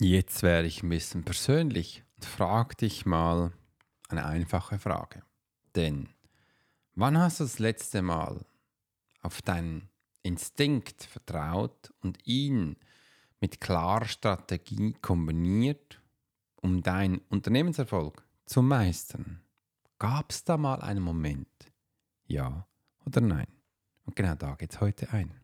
Jetzt werde ich ein bisschen persönlich und frage dich mal eine einfache Frage. Denn wann hast du das letzte Mal auf deinen Instinkt vertraut und ihn mit klarer Strategie kombiniert, um deinen Unternehmenserfolg zu meistern? Gab es da mal einen Moment? Ja oder nein? Und genau da geht es heute ein.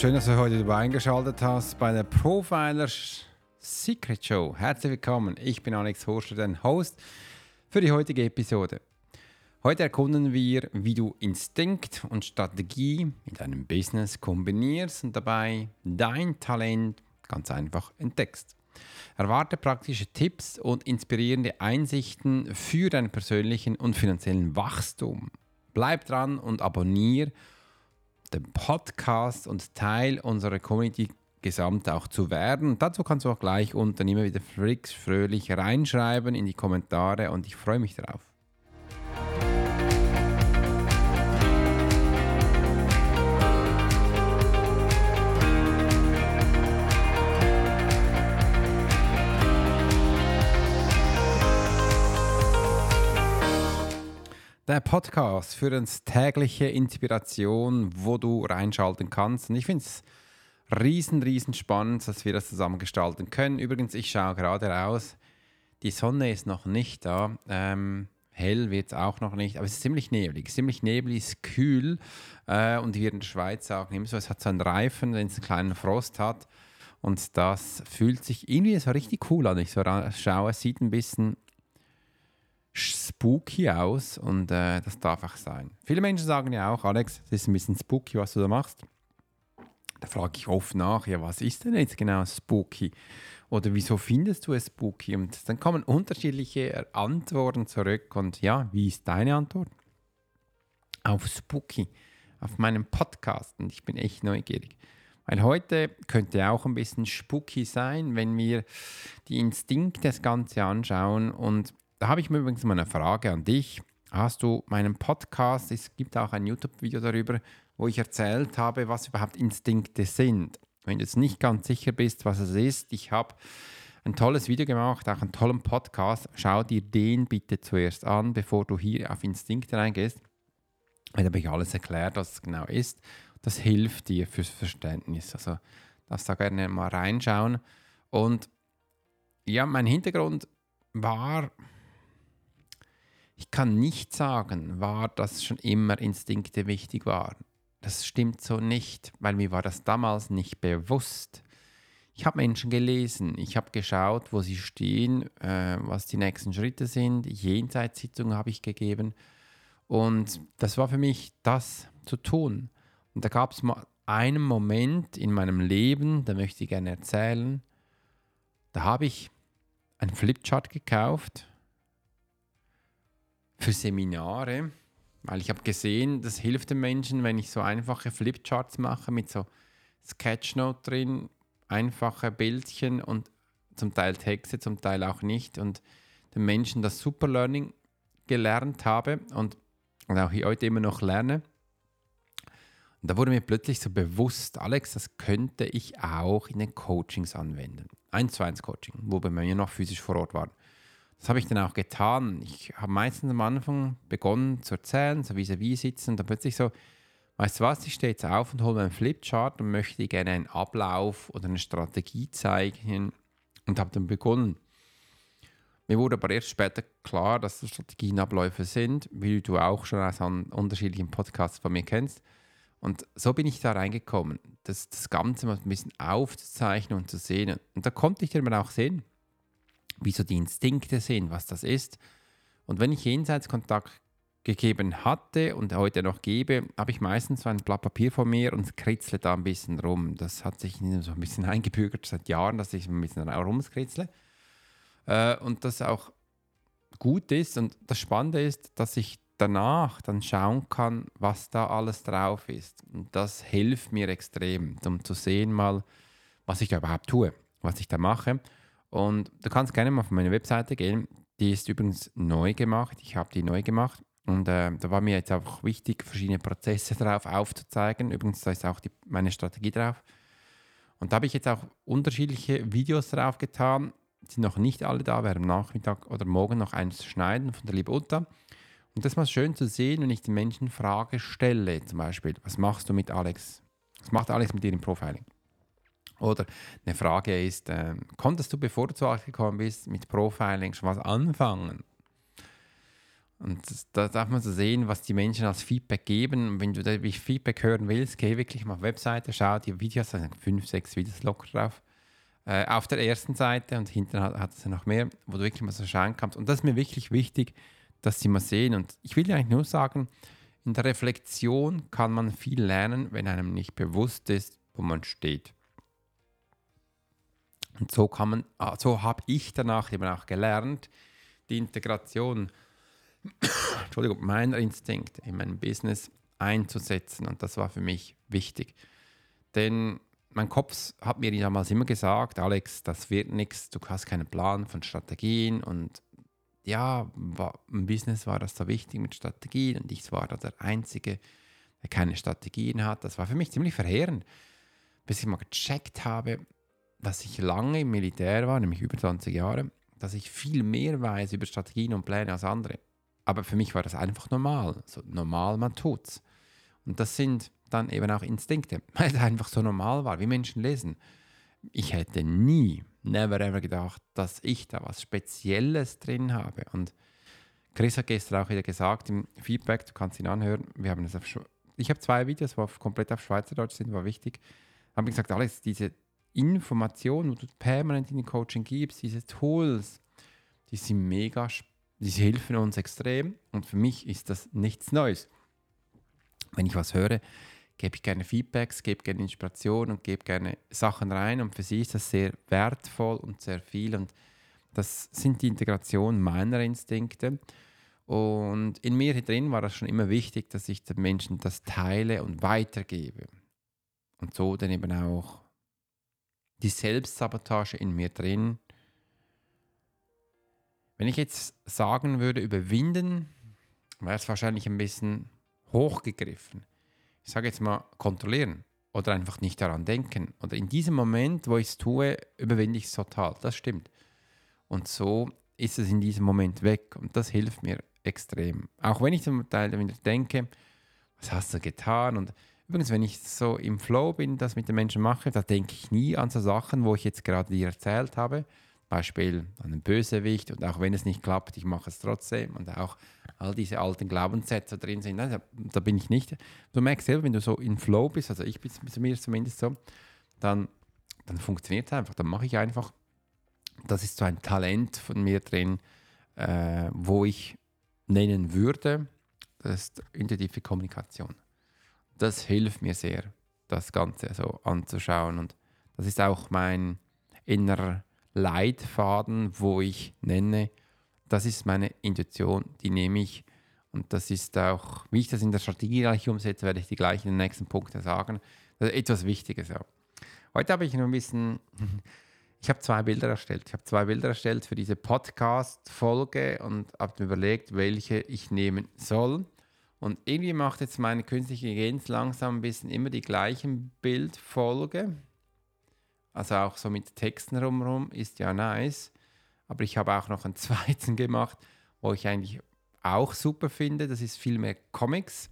Schön, dass du heute dabei eingeschaltet hast bei der Profilers Secret Show. Herzlich willkommen, ich bin Alex Horscher, dein Host für die heutige Episode. Heute erkunden wir, wie du Instinkt und Strategie in deinem Business kombinierst und dabei dein Talent ganz einfach entdeckst. Erwarte praktische Tipps und inspirierende Einsichten für deinen persönlichen und finanziellen Wachstum. Bleib dran und abonniere den Podcast und Teil unserer Community gesamt auch zu werden. Dazu kannst du auch gleich unten immer wieder frix fröhlich reinschreiben in die Kommentare und ich freue mich darauf. Der Podcast für uns tägliche Inspiration, wo du reinschalten kannst. Und ich finde es riesen, riesen spannend, dass wir das zusammen gestalten können. Übrigens, ich schaue gerade raus. Die Sonne ist noch nicht da. Ähm, hell wird es auch noch nicht, aber es ist ziemlich neblig. Ziemlich neblig, ist kühl. Äh, und wir in der Schweiz sagen immer so, es hat so einen Reifen, wenn es einen kleinen Frost hat. Und das fühlt sich irgendwie so richtig cool an. Ich so schaue, es sieht ein bisschen spooky aus und äh, das darf auch sein. Viele Menschen sagen ja auch, Alex, es ist ein bisschen spooky, was du da machst. Da frage ich oft nach, ja, was ist denn jetzt genau spooky? Oder wieso findest du es spooky? Und dann kommen unterschiedliche Antworten zurück. Und ja, wie ist deine Antwort? Auf spooky, auf meinem Podcast. Und ich bin echt neugierig. Weil heute könnte auch ein bisschen spooky sein, wenn wir die Instinkte das Ganze anschauen und da habe ich mir übrigens mal eine Frage an dich. Hast du meinen Podcast, es gibt auch ein YouTube-Video darüber, wo ich erzählt habe, was überhaupt Instinkte sind. Wenn du jetzt nicht ganz sicher bist, was es ist, ich habe ein tolles Video gemacht, auch einen tollen Podcast. Schau dir den bitte zuerst an, bevor du hier auf Instinkte reingehst. Da habe ich alles erklärt, was es genau ist. Das hilft dir fürs Verständnis. Also darfst da gerne mal reinschauen. Und ja, mein Hintergrund war, ich kann nicht sagen, war das schon immer Instinkte wichtig waren. Das stimmt so nicht, weil mir war das damals nicht bewusst. Ich habe Menschen gelesen, ich habe geschaut, wo sie stehen, äh, was die nächsten Schritte sind. Jenseitssitzungen habe ich gegeben. Und das war für mich das zu tun. Und da gab es mal einen Moment in meinem Leben, da möchte ich gerne erzählen. Da habe ich einen Flipchart gekauft für Seminare, weil ich habe gesehen, das hilft den Menschen, wenn ich so einfache Flipcharts mache mit so Sketchnote drin, einfache Bildchen und zum Teil Texte, zum Teil auch nicht und den Menschen das Superlearning gelernt habe und, und auch heute immer noch lerne. Und da wurde mir plötzlich so bewusst, Alex, das könnte ich auch in den Coachings anwenden. 1 zu 1 Coaching, wo bei mir noch physisch vor Ort waren. Das habe ich dann auch getan. Ich habe meistens am Anfang begonnen zu erzählen, so vis-à-vis sitzen und dann plötzlich so, weißt du was, ich stehe jetzt auf und hole meinen Flipchart und möchte gerne einen Ablauf oder eine Strategie zeigen und habe dann begonnen. Mir wurde aber erst später klar, dass das Strategienabläufe sind, wie du auch schon aus unterschiedlichen Podcasts von mir kennst. Und so bin ich da reingekommen, das, das Ganze mal ein bisschen aufzuzeichnen und zu sehen. Und da konnte ich dann auch sehen, wie so die Instinkte sind, was das ist. Und wenn ich Jenseitskontakt gegeben hatte und heute noch gebe, habe ich meistens so ein Blatt Papier vor mir und kritzle da ein bisschen rum. Das hat sich so ein bisschen eingebürgert seit Jahren, dass ich ein bisschen rumskritzle. Äh, und das auch gut ist. Und das Spannende ist, dass ich danach dann schauen kann, was da alles drauf ist. Und das hilft mir extrem, um zu sehen mal, was ich da überhaupt tue, was ich da mache. Und du kannst gerne mal auf meine Webseite gehen. Die ist übrigens neu gemacht. Ich habe die neu gemacht. Und äh, da war mir jetzt auch wichtig, verschiedene Prozesse drauf aufzuzeigen. Übrigens, da ist auch die, meine Strategie drauf. Und da habe ich jetzt auch unterschiedliche Videos drauf getan. Sind noch nicht alle da, werde am Nachmittag oder morgen noch eins schneiden von der liebe Uta. Und das mal schön zu sehen, wenn ich den Menschen Frage stelle, zum Beispiel, was machst du mit Alex? Was macht Alex mit dir im Profiling? Oder eine Frage ist, äh, konntest du, bevor du zu Alex gekommen bist, mit Profiling schon was anfangen? Und da darf man so sehen, was die Menschen als Feedback geben. Und wenn du da Feedback hören willst, geh wirklich mal auf Webseite, schau die Videos, da sind fünf, sechs Videos locker drauf. Äh, auf der ersten Seite und hinten hat, hat es noch mehr, wo du wirklich mal so schauen kannst. Und das ist mir wirklich wichtig, dass sie mal sehen. Und ich will dir eigentlich nur sagen, in der Reflexion kann man viel lernen, wenn einem nicht bewusst ist, wo man steht. Und so kann man, ah, so habe ich danach eben auch gelernt, die Integration Entschuldigung, meiner Instinkt in meinem Business einzusetzen. Und das war für mich wichtig. Denn mein Kopf hat mir damals immer gesagt, Alex, das wird nichts, du hast keinen Plan von Strategien. Und ja, war, im Business war das so wichtig mit Strategien und ich war da der Einzige, der keine Strategien hat. Das war für mich ziemlich verheerend, bis ich mal gecheckt habe, dass ich lange im Militär war, nämlich über 20 Jahre, dass ich viel mehr weiß über Strategien und Pläne als andere. Aber für mich war das einfach normal. So normal, man tut's. Und das sind dann eben auch Instinkte, weil es einfach so normal war, wie Menschen lesen. Ich hätte nie, never ever gedacht, dass ich da was Spezielles drin habe. Und Chris hat gestern auch wieder gesagt im Feedback, du kannst ihn anhören, wir haben es auf ich habe zwei Videos, die komplett auf Schweizerdeutsch sind, war wichtig. Haben gesagt, Alex, diese Informationen, die du permanent in den Coaching gibst, diese Tools, die sind mega diese helfen uns extrem und für mich ist das nichts Neues. Wenn ich was höre, gebe ich gerne Feedbacks, gebe gerne Inspiration und gebe gerne Sachen rein und für sie ist das sehr wertvoll und sehr viel und das sind die Integration meiner Instinkte. Und in mir drin war das schon immer wichtig, dass ich den Menschen das teile und weitergebe. Und so dann eben auch die Selbstsabotage in mir drin wenn ich jetzt sagen würde, überwinden, wäre es wahrscheinlich ein bisschen hochgegriffen. Ich sage jetzt mal kontrollieren oder einfach nicht daran denken. Oder in diesem Moment, wo ich es tue, überwinde ich es total. Das stimmt. Und so ist es in diesem Moment weg. Und das hilft mir extrem. Auch wenn ich zum Teil wieder denke, was hast du getan? Und übrigens, wenn ich so im Flow bin, das mit den Menschen mache, da denke ich nie an so Sachen, wo ich jetzt gerade dir erzählt habe, Beispiel an einen Bösewicht und auch wenn es nicht klappt, ich mache es trotzdem und auch all diese alten Glaubenssätze drin sind, da, da, bin ich nicht. Du merkst selber, wenn du so in Flow bist, also ich bin mir zumindest so, dann, dann funktioniert es einfach, dann mache ich einfach. Das ist so ein Talent von mir drin, äh, wo ich nennen würde, das ist intuitive Kommunikation. Das hilft mir sehr, das Ganze so anzuschauen und das ist auch mein innerer Leitfaden, wo ich nenne, das ist meine Intuition, die nehme ich. Und das ist auch, wie ich das in der Strategie gleich umsetze, werde ich die gleich in den nächsten Punkten sagen. Das ist etwas Wichtiges. Ja. Heute habe ich noch ein bisschen, ich habe zwei Bilder erstellt. Ich habe zwei Bilder erstellt für diese Podcast-Folge und habe mir überlegt, welche ich nehmen soll. Und irgendwie macht jetzt meine künstliche Intelligenz langsam ein bisschen immer die gleichen Bildfolge. Also auch so mit Texten rumrum ist ja nice. Aber ich habe auch noch einen zweiten gemacht, wo ich eigentlich auch super finde. Das ist viel mehr Comics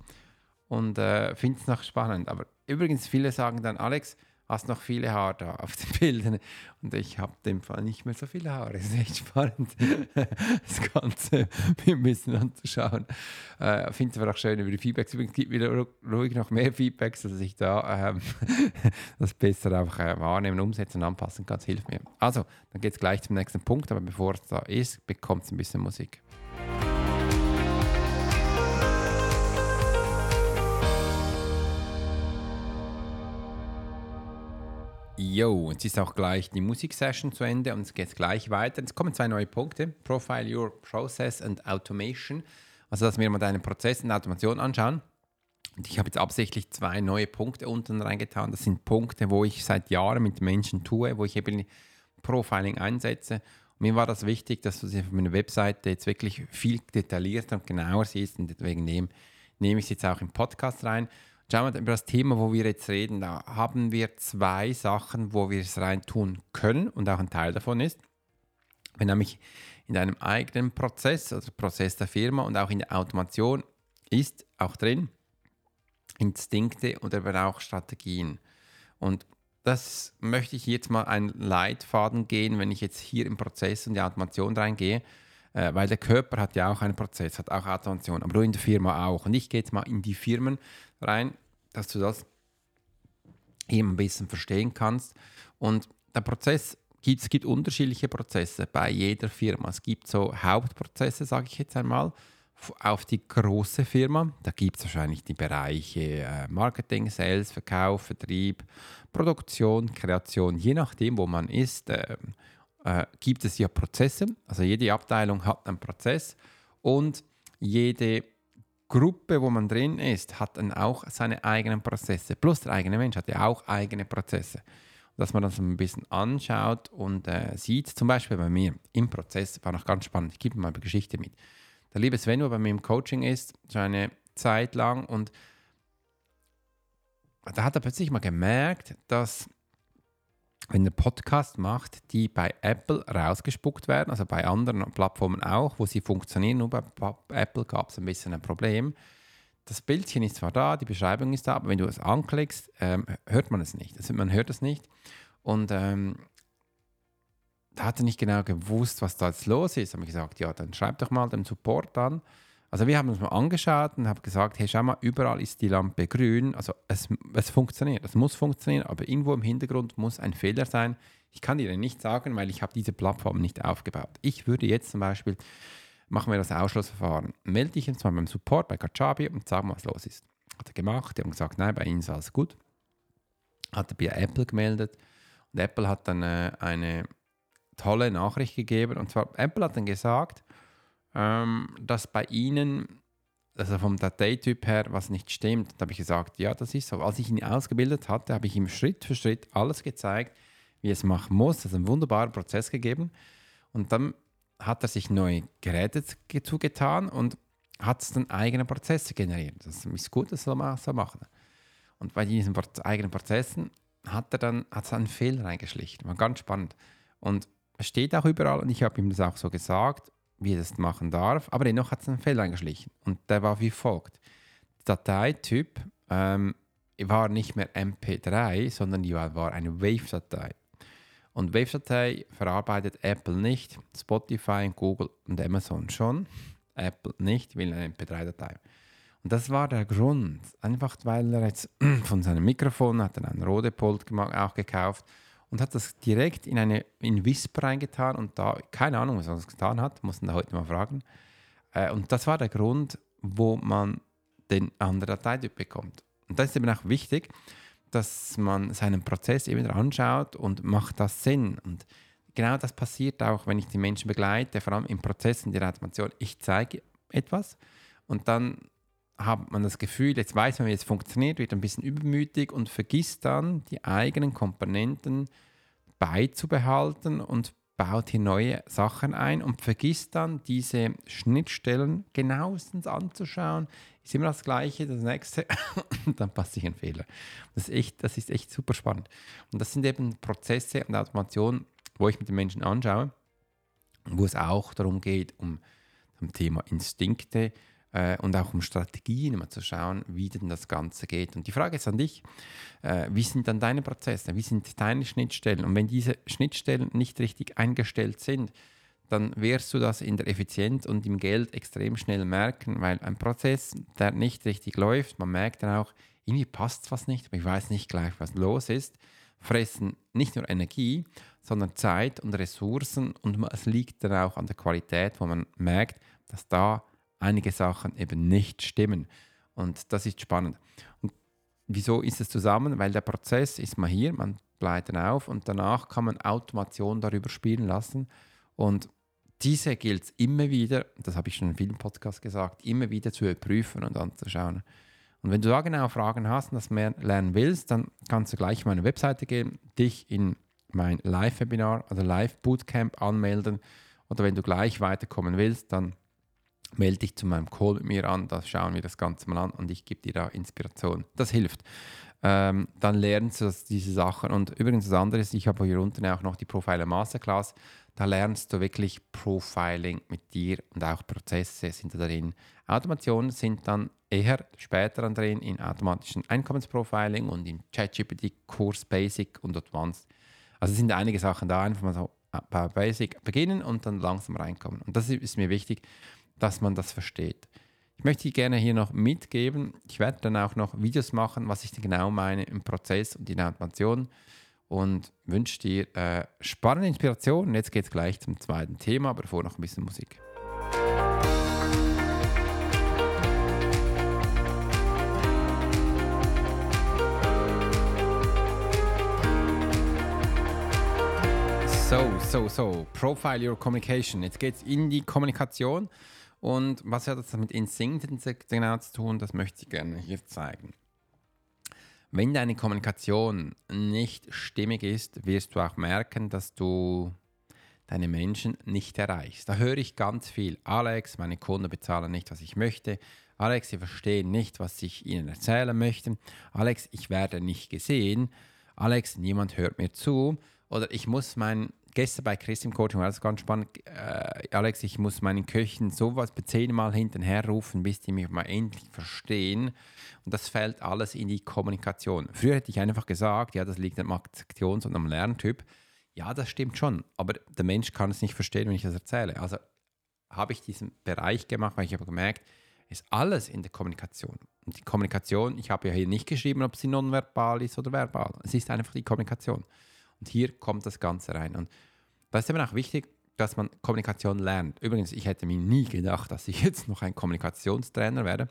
und äh, finde es noch spannend. Aber übrigens, viele sagen dann, Alex, hast noch viele Haare da auf den Bildern. Und ich habe dem Fall nicht mehr so viele Haare. Es ist echt spannend, das Ganze ein bisschen anzuschauen. Äh, Finde es aber auch schön über die Feedbacks. Übrigens gibt wieder ruhig noch mehr Feedbacks, dass ich da ähm, das besser äh, wahrnehmen, umsetzen, anpassen kann. Das hilft mir. Also, dann geht es gleich zum nächsten Punkt. Aber bevor es da ist, bekommt es ein bisschen Musik. Jo, jetzt ist auch gleich die Musiksession zu Ende und es geht gleich weiter. Jetzt kommen zwei neue Punkte: Profile Your Process and Automation. Also, dass wir mal deinen Prozess und Automation anschauen. Und ich habe jetzt absichtlich zwei neue Punkte unten reingetan. Das sind Punkte, wo ich seit Jahren mit Menschen tue, wo ich eben Profiling einsetze. Und mir war das wichtig, dass du sie auf meiner Webseite jetzt wirklich viel detaillierter und genauer siehst und deswegen nehme ich es jetzt auch im Podcast rein. Schauen wir über das Thema, wo wir jetzt reden. Da haben wir zwei Sachen, wo wir es rein tun können und auch ein Teil davon ist, wenn nämlich in deinem eigenen Prozess, also Prozess der Firma und auch in der Automation ist auch drin Instinkte oder aber auch Strategien. Und das möchte ich jetzt mal einen Leitfaden gehen, wenn ich jetzt hier im Prozess und die Automation reingehe, äh, weil der Körper hat ja auch einen Prozess, hat auch Automation, aber du in der Firma auch. Und ich gehe jetzt mal in die Firmen rein, dass du das eben ein bisschen verstehen kannst. Und der Prozess es gibt unterschiedliche Prozesse bei jeder Firma. Es gibt so Hauptprozesse, sage ich jetzt einmal, auf die große Firma. Da gibt es wahrscheinlich die Bereiche äh, Marketing, Sales, Verkauf, Vertrieb, Produktion, Kreation, je nachdem, wo man ist, äh, äh, gibt es ja Prozesse. Also jede Abteilung hat einen Prozess und jede Gruppe, wo man drin ist, hat dann auch seine eigenen Prozesse. Plus der eigene Mensch hat ja auch eigene Prozesse. Dass man das ein bisschen anschaut und äh, sieht, zum Beispiel bei mir im Prozess, war noch ganz spannend, ich gebe mal eine Geschichte mit. Der liebe Sven, der bei mir im Coaching ist, schon eine Zeit lang und da hat er plötzlich mal gemerkt, dass wenn er Podcast macht, die bei Apple rausgespuckt werden, also bei anderen Plattformen auch, wo sie funktionieren, nur bei Apple gab es ein bisschen ein Problem. Das Bildchen ist zwar da, die Beschreibung ist da, aber wenn du es anklickst, ähm, hört man es nicht. Also man hört es nicht. Und ähm, da hat er nicht genau gewusst, was da jetzt los ist. Da habe ich gesagt, ja, dann schreib doch mal den Support an. Also wir haben uns mal angeschaut und haben gesagt, hey, schau mal, überall ist die Lampe grün. Also es, es funktioniert, es muss funktionieren, aber irgendwo im Hintergrund muss ein Fehler sein. Ich kann dir nicht sagen, weil ich habe diese Plattform nicht aufgebaut. Ich würde jetzt zum Beispiel, machen wir das Ausschlussverfahren, melde dich jetzt mal beim Support bei Kajabi und sag mal, was los ist. Hat er gemacht, die haben gesagt, nein, bei Ihnen ist alles gut. Hat er bei Apple gemeldet und Apple hat dann äh, eine tolle Nachricht gegeben und zwar, Apple hat dann gesagt, ähm, dass bei Ihnen, also vom Dateityp her, was nicht stimmt. Da habe ich gesagt, ja, das ist so. Als ich ihn ausgebildet hatte, habe ich ihm Schritt für Schritt alles gezeigt, wie es machen muss. Das ist ein wunderbarer Prozess gegeben. Und dann hat er sich neue Geräte zugetan und hat dann eigene Prozesse generiert. Das ist gut, das soll man so machen. Und bei diesen eigenen Prozessen hat er dann hat einen Fehler reingeschlichen. War ganz spannend. Und es steht auch überall, und ich habe ihm das auch so gesagt, wie er das machen darf, aber dennoch hat es einen Fehler eingeschlichen. Und der war wie folgt. Dateityp ähm, war nicht mehr MP3, sondern die war, war eine Wave-Datei. Und Wave-Datei verarbeitet Apple nicht, Spotify, Google und Amazon schon. Apple nicht, will eine MP3-Datei. Und das war der Grund. Einfach weil er jetzt von seinem Mikrofon hat er einen Rodepult auch gekauft und hat das direkt in eine in Wisp reingetan und da, keine Ahnung, was er getan hat, mussten da heute mal fragen. Äh, und das war der Grund, wo man den anderen Dateityp bekommt. Und das ist eben auch wichtig, dass man seinen Prozess eben anschaut und macht das Sinn. Und genau das passiert auch, wenn ich die Menschen begleite, vor allem im Prozess in der Automation. Ich zeige etwas und dann hat man das Gefühl, jetzt weiß man, wie es funktioniert, wird ein bisschen übermütig und vergisst dann die eigenen Komponenten beizubehalten und baut hier neue Sachen ein und vergisst dann diese Schnittstellen genauestens anzuschauen. Ist immer das Gleiche, das nächste und dann passiert ein Fehler. Das ist, echt, das ist echt super spannend. Und das sind eben Prozesse und Automation, wo ich mit den Menschen anschaue, wo es auch darum geht, um das Thema Instinkte, äh, und auch um Strategien immer zu schauen, wie denn das Ganze geht. Und die Frage ist an dich, äh, wie sind dann deine Prozesse, wie sind deine Schnittstellen? Und wenn diese Schnittstellen nicht richtig eingestellt sind, dann wirst du das in der Effizienz und im Geld extrem schnell merken, weil ein Prozess, der nicht richtig läuft, man merkt dann auch, irgendwie passt was nicht, aber ich weiß nicht gleich, was los ist, fressen nicht nur Energie, sondern Zeit und Ressourcen und es liegt dann auch an der Qualität, wo man merkt, dass da einige Sachen eben nicht stimmen. Und das ist spannend. Und wieso ist es zusammen? Weil der Prozess ist mal hier, man bleibt auf und danach kann man Automation darüber spielen lassen. Und diese gilt es immer wieder, das habe ich schon in vielen Podcasts gesagt, immer wieder zu überprüfen und anzuschauen. Und wenn du da genau Fragen hast und das mehr lernen willst, dann kannst du gleich meine Webseite gehen, dich in mein Live-Webinar, also Live-Bootcamp anmelden. Oder wenn du gleich weiterkommen willst, dann melde dich zu meinem Call mit mir an, da schauen wir das Ganze mal an und ich gebe dir da Inspiration. Das hilft. Ähm, dann lernst du diese Sachen. Und übrigens das andere ist, ich habe hier unten auch noch die Profiler Masterclass. Da lernst du wirklich Profiling mit dir und auch Prozesse sind da drin. Automationen sind dann eher später drin in automatischen Einkommensprofiling und im ChatGPT-Kurs Basic und Advanced. Also sind einige Sachen da, einfach mal so bei Basic beginnen und dann langsam reinkommen. Und das ist mir wichtig, dass man das versteht. Ich möchte gerne hier noch mitgeben, ich werde dann auch noch Videos machen, was ich genau meine im Prozess und in der Automation und wünsche dir äh, spannende Inspiration. Jetzt geht es gleich zum zweiten Thema, aber vorher noch ein bisschen Musik. So, so, so. Profile your communication. Jetzt geht es in die Kommunikation. Und was hat das mit Instinkten genau zu tun? Das möchte ich gerne hier zeigen. Wenn deine Kommunikation nicht stimmig ist, wirst du auch merken, dass du deine Menschen nicht erreichst. Da höre ich ganz viel. Alex, meine Kunden bezahlen nicht, was ich möchte. Alex, sie verstehen nicht, was ich ihnen erzählen möchte. Alex, ich werde nicht gesehen. Alex, niemand hört mir zu. Oder ich muss mein gestern bei Chris im Coaching war das ganz spannend. Äh, Alex, ich muss meinen Köchen sowas zehnmal hinterher rufen, bis die mich mal endlich verstehen. Und das fällt alles in die Kommunikation. Früher hätte ich einfach gesagt, ja, das liegt am Aktions- und am Lerntyp. Ja, das stimmt schon, aber der Mensch kann es nicht verstehen, wenn ich das erzähle. Also habe ich diesen Bereich gemacht, weil ich habe gemerkt, ist alles in der Kommunikation. Und die Kommunikation, ich habe ja hier nicht geschrieben, ob sie nonverbal ist oder verbal. Es ist einfach die Kommunikation. Und hier kommt das Ganze rein. Und da ist eben auch wichtig, dass man Kommunikation lernt. Übrigens, ich hätte mir nie gedacht, dass ich jetzt noch ein Kommunikationstrainer werde.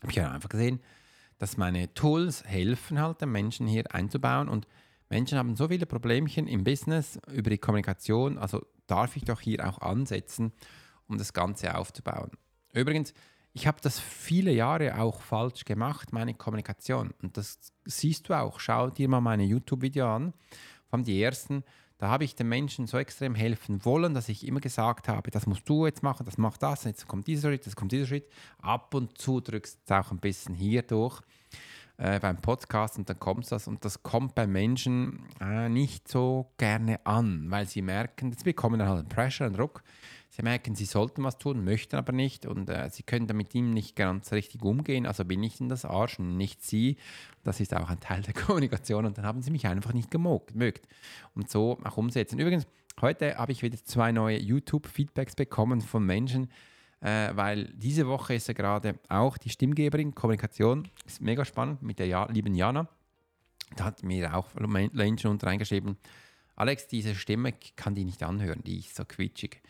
Habe ich einfach gesehen, dass meine Tools helfen halt den Menschen hier einzubauen und Menschen haben so viele Problemchen im Business über die Kommunikation, also darf ich doch hier auch ansetzen, um das Ganze aufzubauen. Übrigens, ich habe das viele Jahre auch falsch gemacht, meine Kommunikation. Und das siehst du auch. Schau dir mal meine YouTube-Video an vor allem die ersten, da habe ich den Menschen so extrem helfen wollen, dass ich immer gesagt habe, das musst du jetzt machen, das macht das, jetzt kommt dieser Schritt, jetzt kommt dieser Schritt. Ab und zu drückst du es auch ein bisschen hier durch äh, beim Podcast und dann kommt das und das kommt bei Menschen äh, nicht so gerne an, weil sie merken, jetzt bekommen dann halt einen Pressure, einen Druck Sie merken, sie sollten was tun, möchten aber nicht und äh, sie können mit ihm nicht ganz richtig umgehen. Also bin ich in das Arsch und nicht sie. Das ist auch ein Teil der Kommunikation und dann haben sie mich einfach nicht gemogt, mögt. Und so auch umsetzen. Übrigens, heute habe ich wieder zwei neue YouTube-Feedbacks bekommen von Menschen, äh, weil diese Woche ist ja gerade auch die Stimmgeberin Kommunikation, ist mega spannend mit der ja lieben Jana. Da hat mir auch Menschen unter reingeschrieben, Alex, diese Stimme kann die nicht anhören, die ist so quietschig.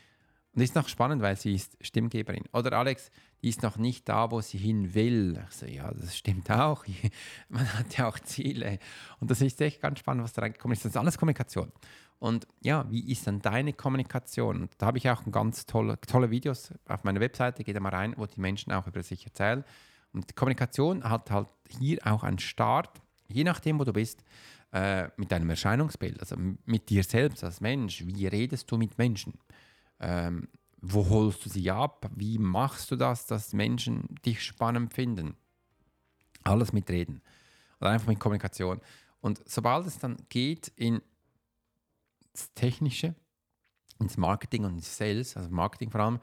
Und ist noch spannend, weil sie ist Stimmgeberin. Oder Alex, die ist noch nicht da, wo sie hin will. Ich so, ja, das stimmt auch. Man hat ja auch Ziele. Und das ist echt ganz spannend, was da reingekommen ist. Das ist alles Kommunikation. Und ja, wie ist dann deine Kommunikation? Und da habe ich auch ganz tolle, tolle Videos auf meiner Webseite. Geht da mal rein, wo die Menschen auch über sich erzählen. Und die Kommunikation hat halt hier auch einen Start, je nachdem, wo du bist, äh, mit deinem Erscheinungsbild, also mit dir selbst als Mensch. Wie redest du mit Menschen? Ähm, wo holst du sie ab? Wie machst du das, dass Menschen dich spannend finden? Alles mit Reden oder einfach mit Kommunikation. Und sobald es dann geht in das Technische, ins Marketing und ins Sales, also Marketing vor allem,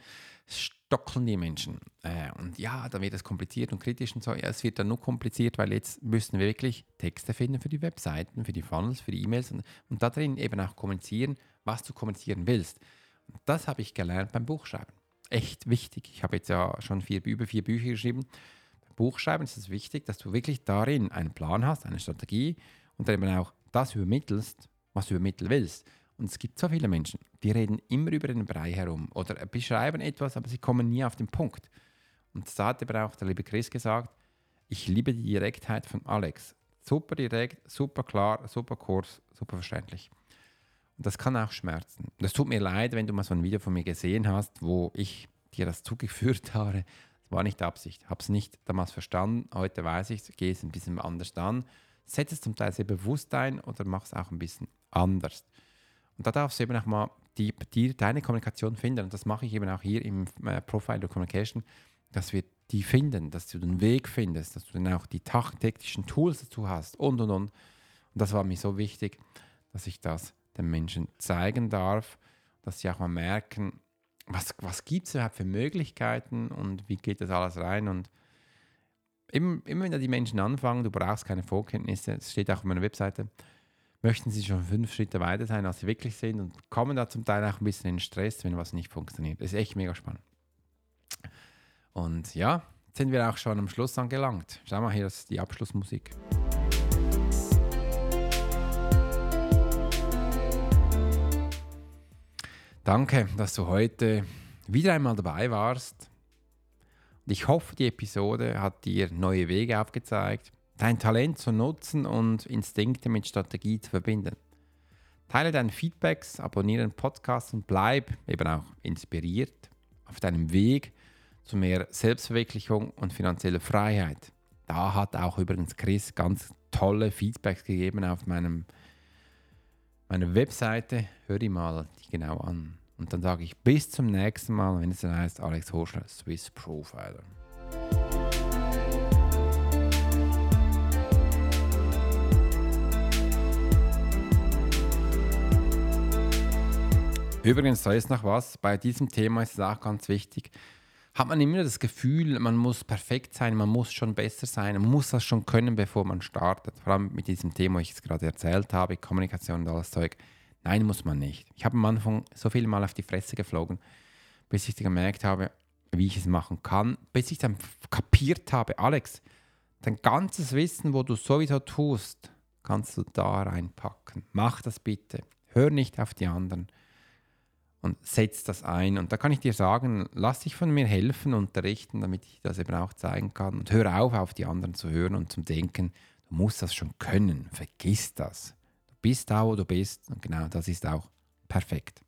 stockeln die Menschen. Äh, und ja, dann wird es kompliziert und kritisch und so. Ja, es wird dann nur kompliziert, weil jetzt müssen wir wirklich Texte finden für die Webseiten, für die Funnels, für die E-Mails und, und da drin eben auch kommunizieren, was du kommunizieren willst. Das habe ich gelernt beim Buchschreiben. Echt wichtig. Ich habe jetzt ja schon vier, über vier Bücher geschrieben. Beim Buchschreiben ist es wichtig, dass du wirklich darin einen Plan hast, eine Strategie und dann eben auch das übermittelst, was du übermitteln willst. Und es gibt so viele Menschen, die reden immer über den Brei herum oder beschreiben etwas, aber sie kommen nie auf den Punkt. Und da hat aber auch der liebe Chris gesagt, ich liebe die Direktheit von Alex. Super direkt, super klar, super kurz, super verständlich. Das kann auch schmerzen. Das tut mir leid, wenn du mal so ein Video von mir gesehen hast, wo ich dir das zugeführt habe. Das war nicht Absicht. Habe es nicht damals verstanden. Heute weiß ich, gehe es ein bisschen anders an. setz es zum Teil sehr bewusst ein oder mach es auch ein bisschen anders. Und da darfst du eben auch mal die, die, deine Kommunikation finden. Und das mache ich eben auch hier im äh, Profile of Communication, dass wir die finden, dass du den Weg findest, dass du dann auch die taktischen Tools dazu hast und und und. Und das war mir so wichtig, dass ich das den Menschen zeigen darf, dass sie auch mal merken, was, was gibt es überhaupt für Möglichkeiten und wie geht das alles rein. Und immer, immer wenn da die Menschen anfangen, du brauchst keine Vorkenntnisse, es steht auch auf meiner Webseite, möchten sie schon fünf Schritte weiter sein, als sie wirklich sind und kommen da zum Teil auch ein bisschen in Stress, wenn was nicht funktioniert. Das ist echt mega spannend. Und ja, jetzt sind wir auch schon am Schluss angelangt. Schau mal hier, ist die Abschlussmusik. Danke, dass du heute wieder einmal dabei warst. Und ich hoffe, die Episode hat dir neue Wege aufgezeigt, dein Talent zu nutzen und Instinkte mit Strategie zu verbinden. Teile deine Feedbacks, abonniere den Podcast und bleib eben auch inspiriert auf deinem Weg zu mehr Selbstverwirklichung und finanzieller Freiheit. Da hat auch übrigens Chris ganz tolle Feedbacks gegeben auf meinem meiner Webseite, hör die mal die genau an. Und dann sage ich bis zum nächsten Mal, wenn es dann heißt Alex Hoschler, Swiss Profiler. Übrigens, da ist noch was. Bei diesem Thema ist es auch ganz wichtig. Hat man immer das Gefühl, man muss perfekt sein, man muss schon besser sein, man muss das schon können, bevor man startet. Vor allem mit diesem Thema, ich es gerade erzählt habe, Kommunikation und alles Zeug. Nein, muss man nicht. Ich habe am Anfang so viel mal auf die Fresse geflogen, bis ich gemerkt habe, wie ich es machen kann, bis ich dann kapiert habe, Alex, dein ganzes Wissen, wo du sowieso tust, kannst du da reinpacken. Mach das bitte. Hör nicht auf die anderen und setz das ein. Und da kann ich dir sagen, lass dich von mir helfen, unterrichten, damit ich das eben auch zeigen kann. Und hör auf, auf die anderen zu hören und zu denken, du musst das schon können. Vergiss das. Du bist da, wo du bist. Und genau das ist auch perfekt.